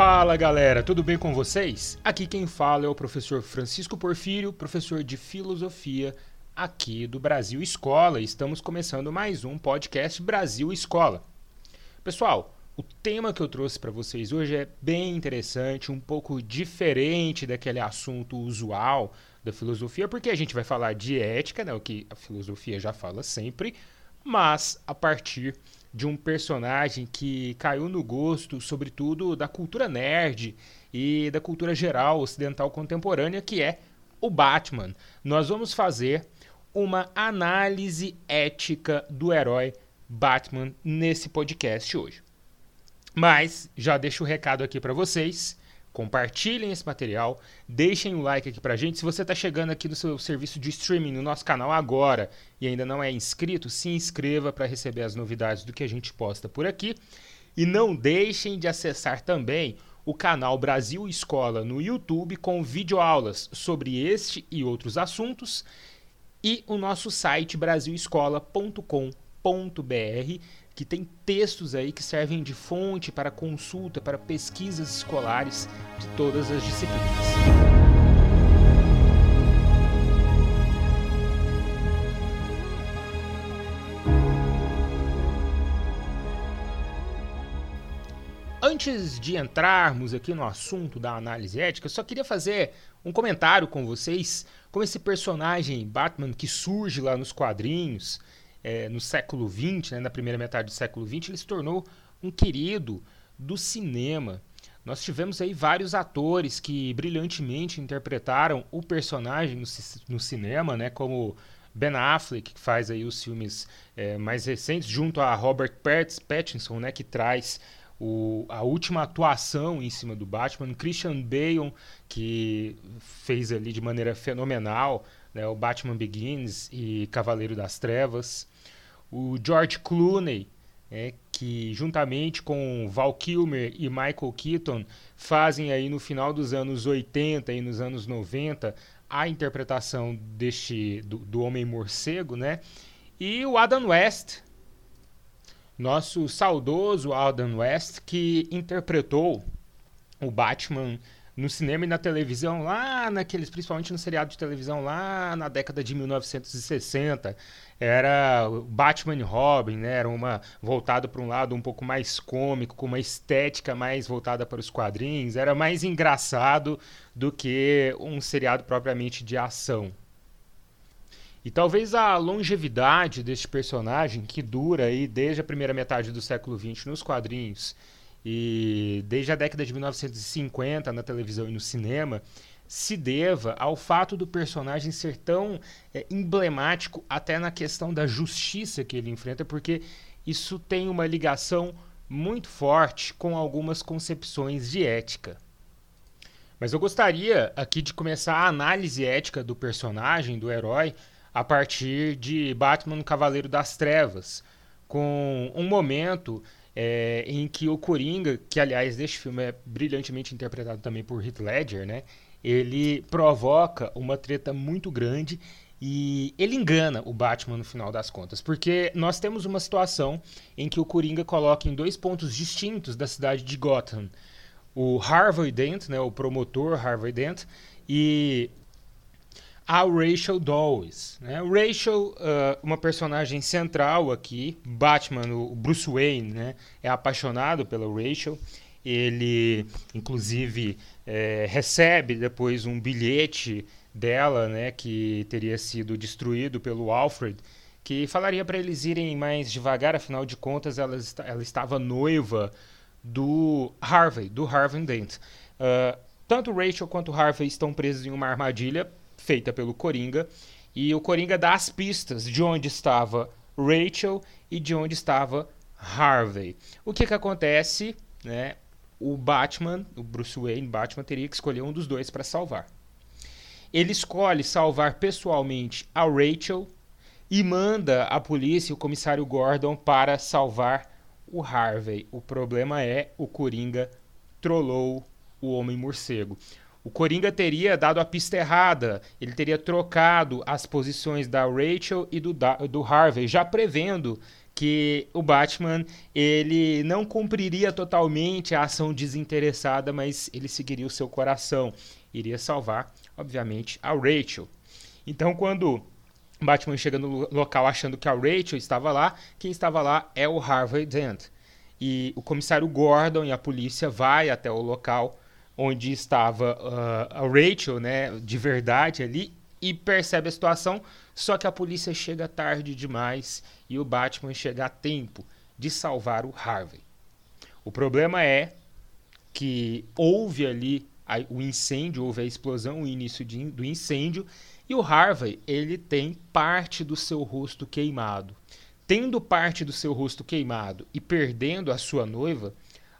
Fala galera, tudo bem com vocês? Aqui quem fala é o professor Francisco Porfírio, professor de filosofia aqui do Brasil Escola. Estamos começando mais um podcast Brasil Escola. Pessoal, o tema que eu trouxe para vocês hoje é bem interessante, um pouco diferente daquele assunto usual da filosofia, porque a gente vai falar de ética, né, o que a filosofia já fala sempre, mas a partir de um personagem que caiu no gosto, sobretudo, da cultura nerd e da cultura geral ocidental contemporânea, que é o Batman. Nós vamos fazer uma análise ética do herói Batman nesse podcast hoje. Mas já deixo o recado aqui para vocês. Compartilhem esse material, deixem o like aqui pra gente. Se você está chegando aqui no seu serviço de streaming no nosso canal agora e ainda não é inscrito, se inscreva para receber as novidades do que a gente posta por aqui. E não deixem de acessar também o canal Brasil Escola no YouTube com videoaulas sobre este e outros assuntos e o nosso site brasilescola.com.br que tem textos aí que servem de fonte para consulta, para pesquisas escolares de todas as disciplinas. Antes de entrarmos aqui no assunto da análise ética, só queria fazer um comentário com vocês com esse personagem Batman que surge lá nos quadrinhos é, no século XX, né, na primeira metade do século XX, ele se tornou um querido do cinema. Nós tivemos aí vários atores que brilhantemente interpretaram o personagem no, no cinema, né, como Ben Affleck, que faz aí os filmes é, mais recentes, junto a Robert Pattinson, né, que traz o, a última atuação em cima do Batman, Christian Bale, que fez ali de maneira fenomenal né, o Batman Begins e Cavaleiro das Trevas. O George Clooney, né, que juntamente com Val Kilmer e Michael Keaton fazem aí no final dos anos 80 e nos anos 90 a interpretação deste do, do Homem Morcego, né? E o Adam West, nosso saudoso Adam West, que interpretou o Batman no cinema e na televisão, lá naqueles, principalmente no seriado de televisão, lá na década de 1960, era Batman e Robin, né? Era uma voltado para um lado um pouco mais cômico, com uma estética mais voltada para os quadrinhos, era mais engraçado do que um seriado propriamente de ação. E talvez a longevidade deste personagem, que dura aí desde a primeira metade do século XX nos quadrinhos e desde a década de 1950 na televisão e no cinema se deva ao fato do personagem ser tão é, emblemático até na questão da justiça que ele enfrenta, porque isso tem uma ligação muito forte com algumas concepções de ética. Mas eu gostaria aqui de começar a análise ética do personagem, do herói, a partir de Batman Cavaleiro das Trevas, com um momento é, em que o Coringa, que aliás este filme é brilhantemente interpretado também por Heath Ledger, né? Ele provoca uma treta muito grande e ele engana o Batman no final das contas, porque nós temos uma situação em que o Coringa coloca em dois pontos distintos da cidade de Gotham o Harvey Dent, né, o promotor Harvey Dent, e a Rachel Dawes. Né? Rachel, uh, uma personagem central aqui, Batman, o Bruce Wayne, né? é apaixonado pela Rachel. Ele, inclusive, é, recebe depois um bilhete dela, né, que teria sido destruído pelo Alfred, que falaria para eles irem mais devagar, afinal de contas, ela, ela estava noiva do Harvey, do Harvey Dent. Uh, tanto Rachel quanto Harvey estão presos em uma armadilha feita pelo Coringa. E o Coringa dá as pistas de onde estava Rachel e de onde estava Harvey. O que, que acontece? Né? O Batman, o Bruce Wayne, Batman, teria que escolher um dos dois para salvar. Ele escolhe salvar pessoalmente a Rachel e manda a polícia e o comissário Gordon para salvar o Harvey. O problema é o Coringa trollou o Homem Morcego. O Coringa teria dado a pista errada, ele teria trocado as posições da Rachel e do, do Harvey, já prevendo que o Batman ele não cumpriria totalmente a ação desinteressada, mas ele seguiria o seu coração, iria salvar, obviamente, a Rachel. Então, quando Batman chega no local achando que a Rachel estava lá, quem estava lá é o Harvey Dent. E o comissário Gordon e a polícia vai até o local onde estava uh, a Rachel, né, de verdade ali, e percebe a situação, só que a polícia chega tarde demais e o Batman chega a tempo de salvar o Harvey. O problema é que houve ali a, o incêndio, houve a explosão, o início de, do incêndio, e o Harvey, ele tem parte do seu rosto queimado. Tendo parte do seu rosto queimado e perdendo a sua noiva,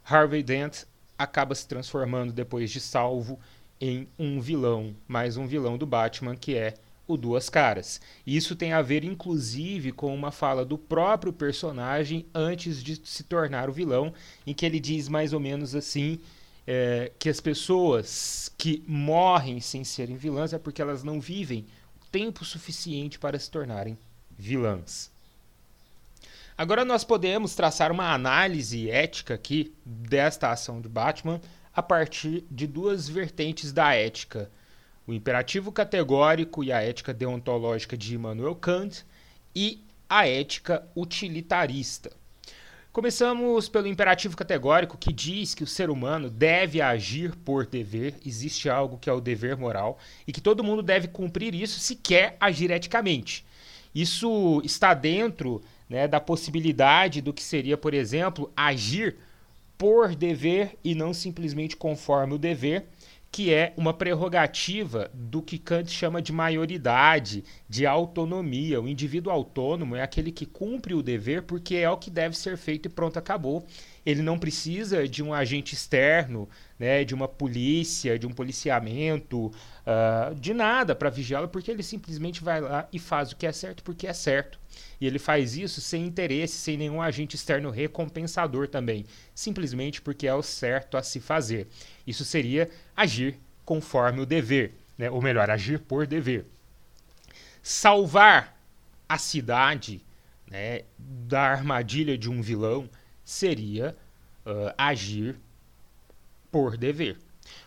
Harvey Dent acaba se transformando depois de salvo em um vilão, mais um vilão do Batman que é o Duas Caras. Isso tem a ver, inclusive, com uma fala do próprio personagem antes de se tornar o vilão, em que ele diz mais ou menos assim: é, que as pessoas que morrem sem serem vilãs é porque elas não vivem tempo suficiente para se tornarem vilãs. Agora nós podemos traçar uma análise ética aqui desta ação de Batman a partir de duas vertentes da ética: o imperativo categórico e a ética deontológica de Immanuel Kant e a ética utilitarista. Começamos pelo imperativo categórico que diz que o ser humano deve agir por dever, existe algo que é o dever moral e que todo mundo deve cumprir isso se quer agir eticamente. Isso está dentro né, da possibilidade do que seria, por exemplo, agir por dever e não simplesmente conforme o dever, que é uma prerrogativa do que Kant chama de maioridade, de autonomia. O indivíduo autônomo é aquele que cumpre o dever porque é o que deve ser feito e pronto, acabou. Ele não precisa de um agente externo, né, de uma polícia, de um policiamento, uh, de nada para vigiá-lo, porque ele simplesmente vai lá e faz o que é certo porque é certo. E ele faz isso sem interesse, sem nenhum agente externo recompensador também, simplesmente porque é o certo a se fazer. Isso seria agir conforme o dever, né? ou melhor, agir por dever. Salvar a cidade né, da armadilha de um vilão seria uh, agir por dever.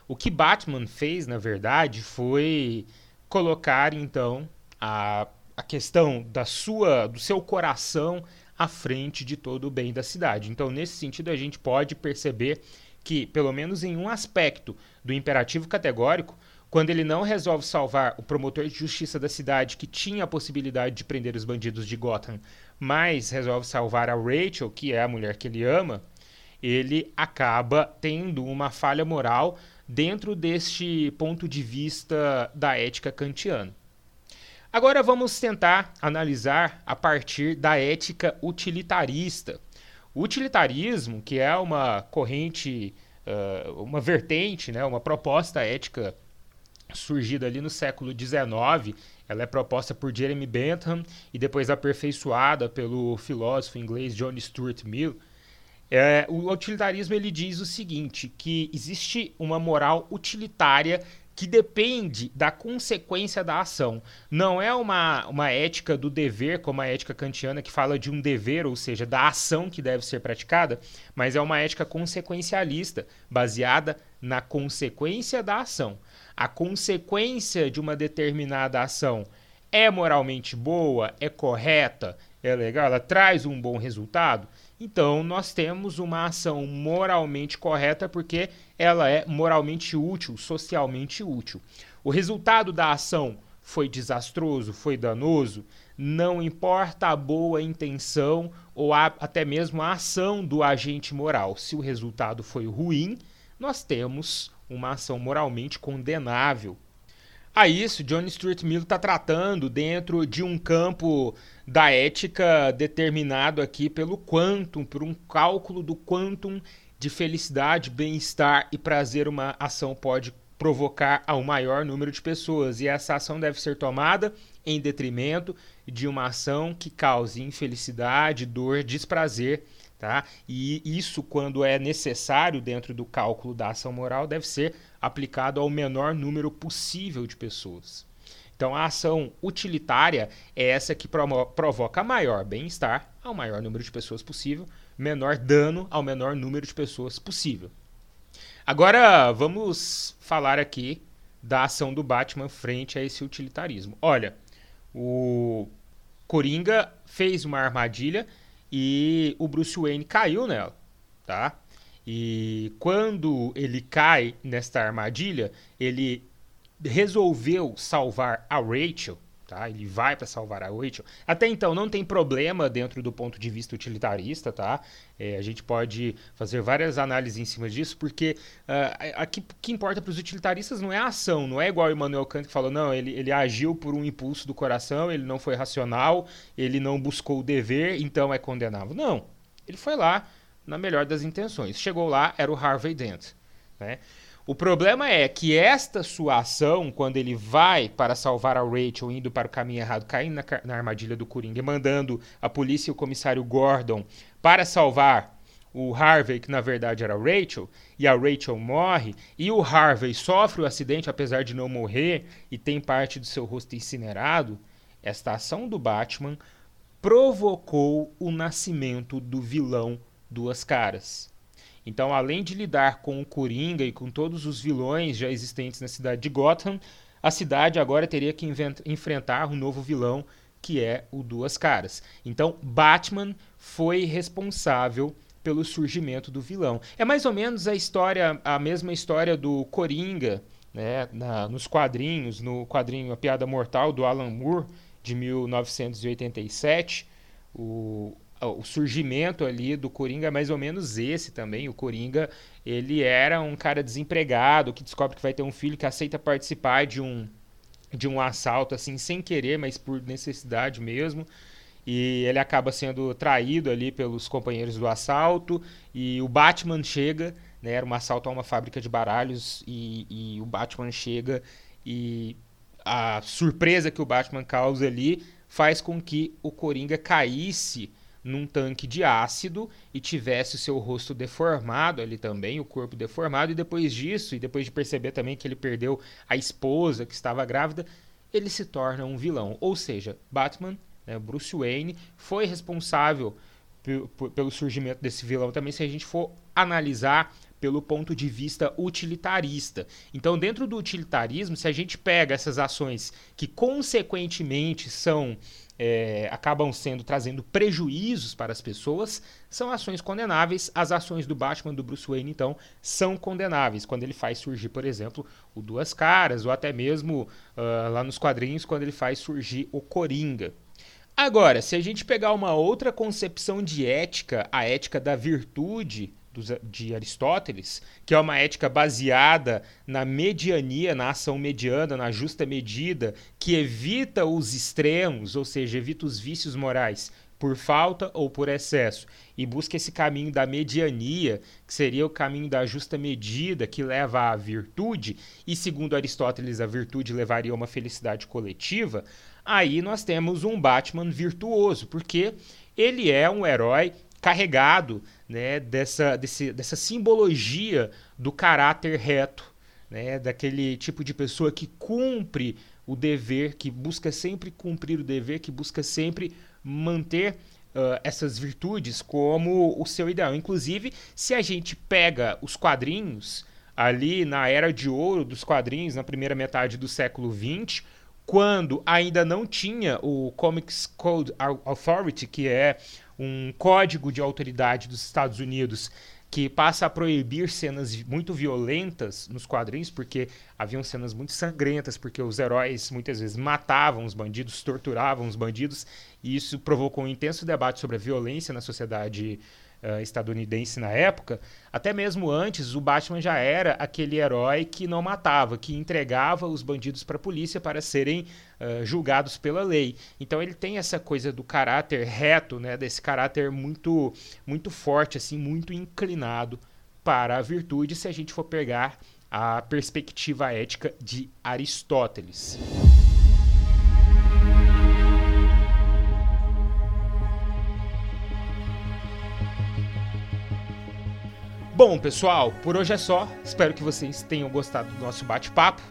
O que Batman fez, na verdade, foi colocar então a a questão da sua, do seu coração à frente de todo o bem da cidade. Então, nesse sentido, a gente pode perceber que, pelo menos em um aspecto do imperativo categórico, quando ele não resolve salvar o promotor de justiça da cidade que tinha a possibilidade de prender os bandidos de Gotham, mas resolve salvar a Rachel, que é a mulher que ele ama, ele acaba tendo uma falha moral dentro deste ponto de vista da ética kantiana. Agora vamos tentar analisar a partir da ética utilitarista. O utilitarismo, que é uma corrente, uh, uma vertente, né, uma proposta ética surgida ali no século XIX, ela é proposta por Jeremy Bentham e depois aperfeiçoada pelo filósofo inglês John Stuart Mill. É, o utilitarismo ele diz o seguinte, que existe uma moral utilitária que depende da consequência da ação. Não é uma, uma ética do dever, como a ética kantiana, que fala de um dever, ou seja, da ação que deve ser praticada, mas é uma ética consequencialista, baseada na consequência da ação. A consequência de uma determinada ação é moralmente boa, é correta, é legal, ela traz um bom resultado? Então, nós temos uma ação moralmente correta porque ela é moralmente útil, socialmente útil. O resultado da ação foi desastroso, foi danoso, não importa a boa intenção ou a, até mesmo a ação do agente moral. Se o resultado foi ruim, nós temos uma ação moralmente condenável. A isso, John Stuart Mill está tratando dentro de um campo da ética determinado aqui pelo quantum, por um cálculo do quantum de felicidade, bem-estar e prazer uma ação pode provocar ao maior número de pessoas. E essa ação deve ser tomada em detrimento de uma ação que cause infelicidade, dor, desprazer, Tá? E isso, quando é necessário dentro do cálculo da ação moral, deve ser aplicado ao menor número possível de pessoas. Então, a ação utilitária é essa que provoca maior bem-estar ao maior número de pessoas possível, menor dano ao menor número de pessoas possível. Agora, vamos falar aqui da ação do Batman frente a esse utilitarismo. Olha, o Coringa fez uma armadilha e o Bruce Wayne caiu nela, tá? E quando ele cai nesta armadilha, ele resolveu salvar a Rachel, tá? Ele vai para salvar a Rachel. Até então não tem problema dentro do ponto de vista utilitarista, tá? É, a gente pode fazer várias análises em cima disso, porque uh, o que importa para os utilitaristas não é a ação, não é igual o Emmanuel Kant que falou, não, ele, ele agiu por um impulso do coração, ele não foi racional, ele não buscou o dever, então é condenável. Não, ele foi lá na melhor das intenções. Chegou lá, era o Harvey Dent, né? O problema é que esta sua ação, quando ele vai para salvar a Rachel, indo para o caminho errado, caindo na, na armadilha do Coringa e mandando a polícia e o comissário Gordon para salvar o Harvey, que na verdade era a Rachel, e a Rachel morre, e o Harvey sofre o acidente apesar de não morrer e tem parte do seu rosto incinerado, esta ação do Batman provocou o nascimento do vilão Duas Caras. Então, além de lidar com o Coringa e com todos os vilões já existentes na cidade de Gotham, a cidade agora teria que enfrentar um novo vilão que é o Duas Caras. Então, Batman foi responsável pelo surgimento do vilão. É mais ou menos a história, a mesma história do Coringa, né, na, nos quadrinhos, no quadrinho A Piada Mortal do Alan Moore de 1987. O, o surgimento ali do Coringa é mais ou menos esse também. O Coringa, ele era um cara desempregado que descobre que vai ter um filho que aceita participar de um de um assalto assim sem querer, mas por necessidade mesmo. E ele acaba sendo traído ali pelos companheiros do assalto e o Batman chega, né, era um assalto a uma fábrica de baralhos e, e o Batman chega e a surpresa que o Batman causa ali faz com que o Coringa caísse num tanque de ácido e tivesse o seu rosto deformado ali também, o corpo deformado, e depois disso, e depois de perceber também que ele perdeu a esposa que estava grávida, ele se torna um vilão. Ou seja, Batman, né, Bruce Wayne, foi responsável pelo surgimento desse vilão também, se a gente for analisar pelo ponto de vista utilitarista. Então, dentro do utilitarismo, se a gente pega essas ações que consequentemente são é, acabam sendo trazendo prejuízos para as pessoas, são ações condenáveis. As ações do Batman do Bruce Wayne, então, são condenáveis. Quando ele faz surgir, por exemplo, o Duas Caras, ou até mesmo uh, lá nos quadrinhos, quando ele faz surgir o Coringa. Agora, se a gente pegar uma outra concepção de ética, a ética da virtude, de Aristóteles, que é uma ética baseada na mediania, na ação mediana, na justa medida, que evita os extremos, ou seja, evita os vícios morais por falta ou por excesso, e busca esse caminho da mediania, que seria o caminho da justa medida, que leva à virtude, e segundo Aristóteles, a virtude levaria a uma felicidade coletiva, aí nós temos um Batman virtuoso, porque ele é um herói carregado né, dessa, desse, dessa simbologia do caráter reto, né, daquele tipo de pessoa que cumpre o dever, que busca sempre cumprir o dever, que busca sempre manter uh, essas virtudes como o seu ideal. Inclusive, se a gente pega os quadrinhos ali na era de ouro dos quadrinhos, na primeira metade do século XX, quando ainda não tinha o Comics Code Authority, que é um código de autoridade dos Estados Unidos que passa a proibir cenas muito violentas nos quadrinhos, porque haviam cenas muito sangrentas, porque os heróis muitas vezes matavam os bandidos, torturavam os bandidos, e isso provocou um intenso debate sobre a violência na sociedade uh, estadunidense na época, até mesmo antes, o Batman já era aquele herói que não matava, que entregava os bandidos para a polícia para serem uh, julgados pela lei. Então ele tem essa coisa do caráter reto, né, desse caráter muito, muito forte, assim, muito inclinado para a virtude, se a gente for pegar a perspectiva ética de Aristóteles. Bom, pessoal, por hoje é só. Espero que vocês tenham gostado do nosso bate-papo.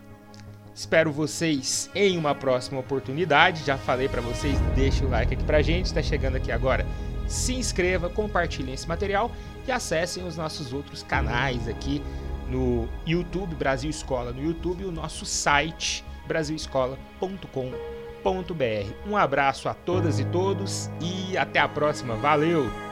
Espero vocês em uma próxima oportunidade. Já falei para vocês, deixe o like aqui pra gente. Está chegando aqui agora. Se inscreva, compartilhem esse material e acessem os nossos outros canais aqui no YouTube, Brasil Escola no YouTube, e o nosso site brasilescola.com.br. Um abraço a todas e todos e até a próxima. Valeu!